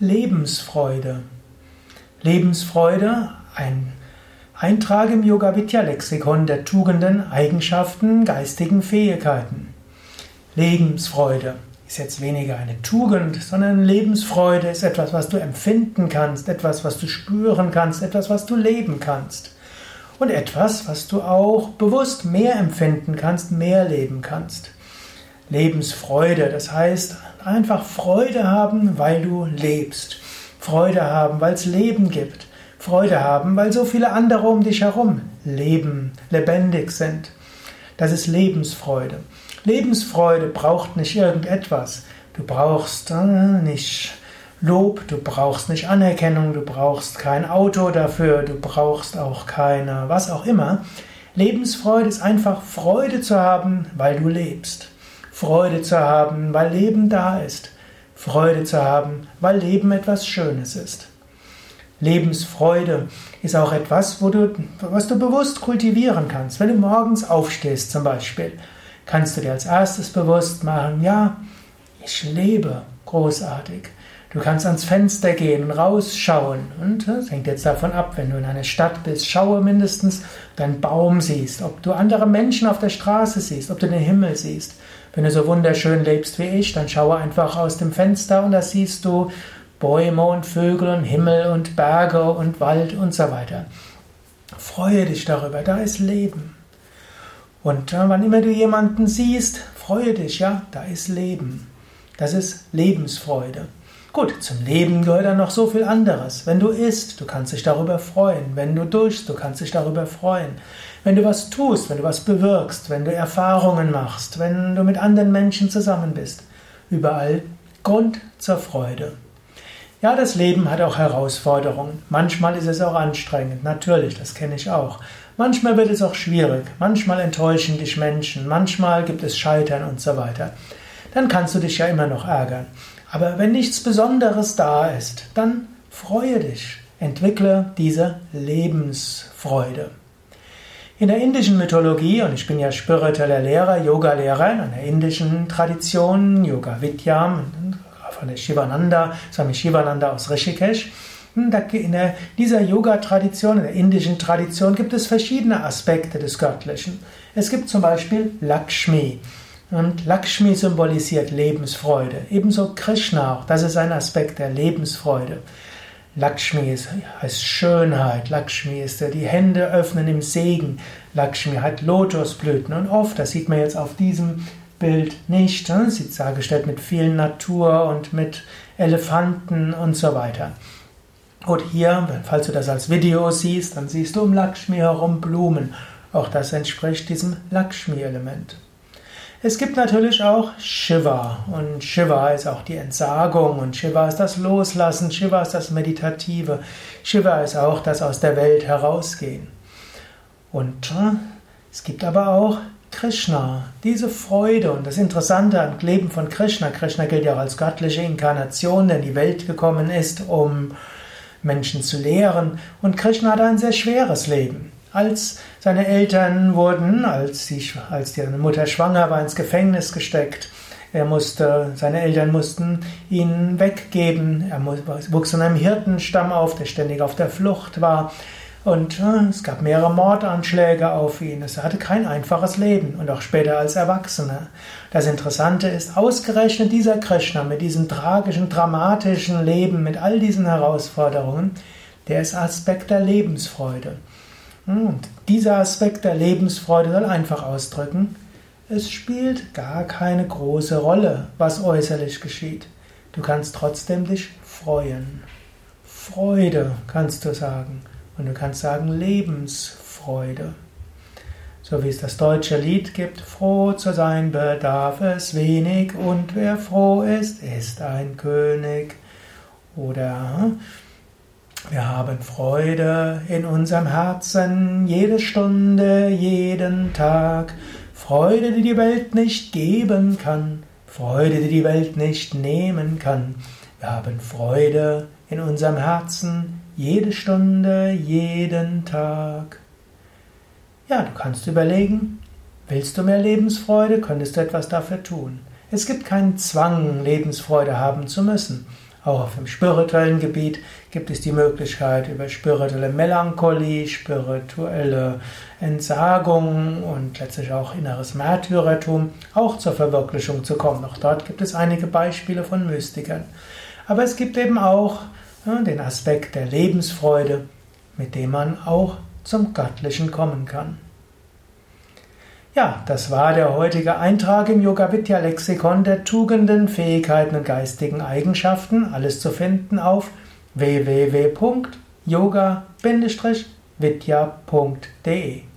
Lebensfreude. Lebensfreude, ein Eintrag im Yoga Vidya Lexikon der Tugenden, Eigenschaften, geistigen Fähigkeiten. Lebensfreude ist jetzt weniger eine Tugend, sondern Lebensfreude ist etwas, was du empfinden kannst, etwas, was du spüren kannst, etwas, was du leben kannst. Und etwas, was du auch bewusst mehr empfinden kannst, mehr leben kannst. Lebensfreude. Das heißt, einfach Freude haben, weil du lebst. Freude haben, weil es Leben gibt. Freude haben, weil so viele andere um dich herum leben, lebendig sind. Das ist Lebensfreude. Lebensfreude braucht nicht irgendetwas. Du brauchst äh, nicht Lob, du brauchst nicht Anerkennung, du brauchst kein Auto dafür, du brauchst auch keine, was auch immer. Lebensfreude ist einfach Freude zu haben, weil du lebst. Freude zu haben, weil Leben da ist. Freude zu haben, weil Leben etwas Schönes ist. Lebensfreude ist auch etwas, wo du, was du bewusst kultivieren kannst. Wenn du morgens aufstehst zum Beispiel, kannst du dir als erstes bewusst machen, ja, ich lebe großartig. Du kannst ans Fenster gehen und rausschauen. Und das hängt jetzt davon ab, wenn du in einer Stadt bist, schaue mindestens, ob du einen Baum siehst, ob du andere Menschen auf der Straße siehst, ob du den Himmel siehst. Wenn du so wunderschön lebst wie ich, dann schaue einfach aus dem Fenster und da siehst du Bäume und Vögel und Himmel und Berge und Wald und so weiter. Freue dich darüber, da ist Leben. Und wann immer du jemanden siehst, freue dich, ja, da ist Leben. Das ist Lebensfreude. Gut, zum Leben gehört dann noch so viel anderes. Wenn du isst, du kannst dich darüber freuen. Wenn du duschst, du kannst dich darüber freuen. Wenn du was tust, wenn du was bewirkst, wenn du Erfahrungen machst, wenn du mit anderen Menschen zusammen bist. Überall Grund zur Freude. Ja, das Leben hat auch Herausforderungen. Manchmal ist es auch anstrengend. Natürlich, das kenne ich auch. Manchmal wird es auch schwierig. Manchmal enttäuschen dich Menschen. Manchmal gibt es Scheitern und so weiter. Dann kannst du dich ja immer noch ärgern. Aber wenn nichts Besonderes da ist, dann freue dich, entwickle diese Lebensfreude. In der indischen Mythologie, und ich bin ja spiritueller Lehrer, Yoga-Lehrer in einer indischen Tradition, Yoga Vidya, von der Shivananda, Swami Shivananda aus Rishikesh, in dieser Yoga-Tradition, in der indischen Tradition, gibt es verschiedene Aspekte des Göttlichen. Es gibt zum Beispiel Lakshmi. Und Lakshmi symbolisiert Lebensfreude. Ebenso Krishna auch. Das ist ein Aspekt der Lebensfreude. Lakshmi ist, heißt Schönheit. Lakshmi ist die Hände öffnen im Segen. Lakshmi hat Lotusblüten. Und oft, das sieht man jetzt auf diesem Bild nicht, ne? sie ist dargestellt mit viel Natur und mit Elefanten und so weiter. Und hier, falls du das als Video siehst, dann siehst du um Lakshmi herum Blumen. Auch das entspricht diesem Lakshmi-Element. Es gibt natürlich auch Shiva und Shiva ist auch die Entsagung und Shiva ist das Loslassen, Shiva ist das Meditative, Shiva ist auch das aus der Welt herausgehen. Und es gibt aber auch Krishna, diese Freude und das Interessante am Leben von Krishna, Krishna gilt ja auch als göttliche Inkarnation, der in die Welt gekommen ist, um Menschen zu lehren und Krishna hat ein sehr schweres Leben. Als seine Eltern wurden, als, die, als die Mutter schwanger war, ins Gefängnis gesteckt. Er musste, seine Eltern mussten ihn weggeben. Er wuchs in einem Hirtenstamm auf, der ständig auf der Flucht war. Und äh, es gab mehrere Mordanschläge auf ihn. Es hatte kein einfaches Leben und auch später als Erwachsener. Das Interessante ist, ausgerechnet dieser Krishna mit diesem tragischen, dramatischen Leben, mit all diesen Herausforderungen, der ist Aspekt der Lebensfreude. Und dieser Aspekt der Lebensfreude soll einfach ausdrücken, es spielt gar keine große Rolle, was äußerlich geschieht. Du kannst trotzdem dich freuen. Freude kannst du sagen. Und du kannst sagen Lebensfreude. So wie es das deutsche Lied gibt, froh zu sein bedarf es wenig und wer froh ist, ist ein König. Oder wir haben Freude in unserem Herzen jede Stunde, jeden Tag. Freude, die die Welt nicht geben kann. Freude, die die Welt nicht nehmen kann. Wir haben Freude in unserem Herzen jede Stunde, jeden Tag. Ja, du kannst überlegen, willst du mehr Lebensfreude, könntest du etwas dafür tun. Es gibt keinen Zwang, Lebensfreude haben zu müssen. Auch auf dem spirituellen Gebiet gibt es die Möglichkeit, über spirituelle Melancholie, spirituelle Entsagung und letztlich auch inneres Märtyrertum auch zur Verwirklichung zu kommen. Auch dort gibt es einige Beispiele von Mystikern. Aber es gibt eben auch den Aspekt der Lebensfreude, mit dem man auch zum Göttlichen kommen kann. Ja, das war der heutige Eintrag im Yoga Vidya Lexikon der Tugenden, Fähigkeiten und geistigen Eigenschaften. Alles zu finden auf www.yoga-vidya.de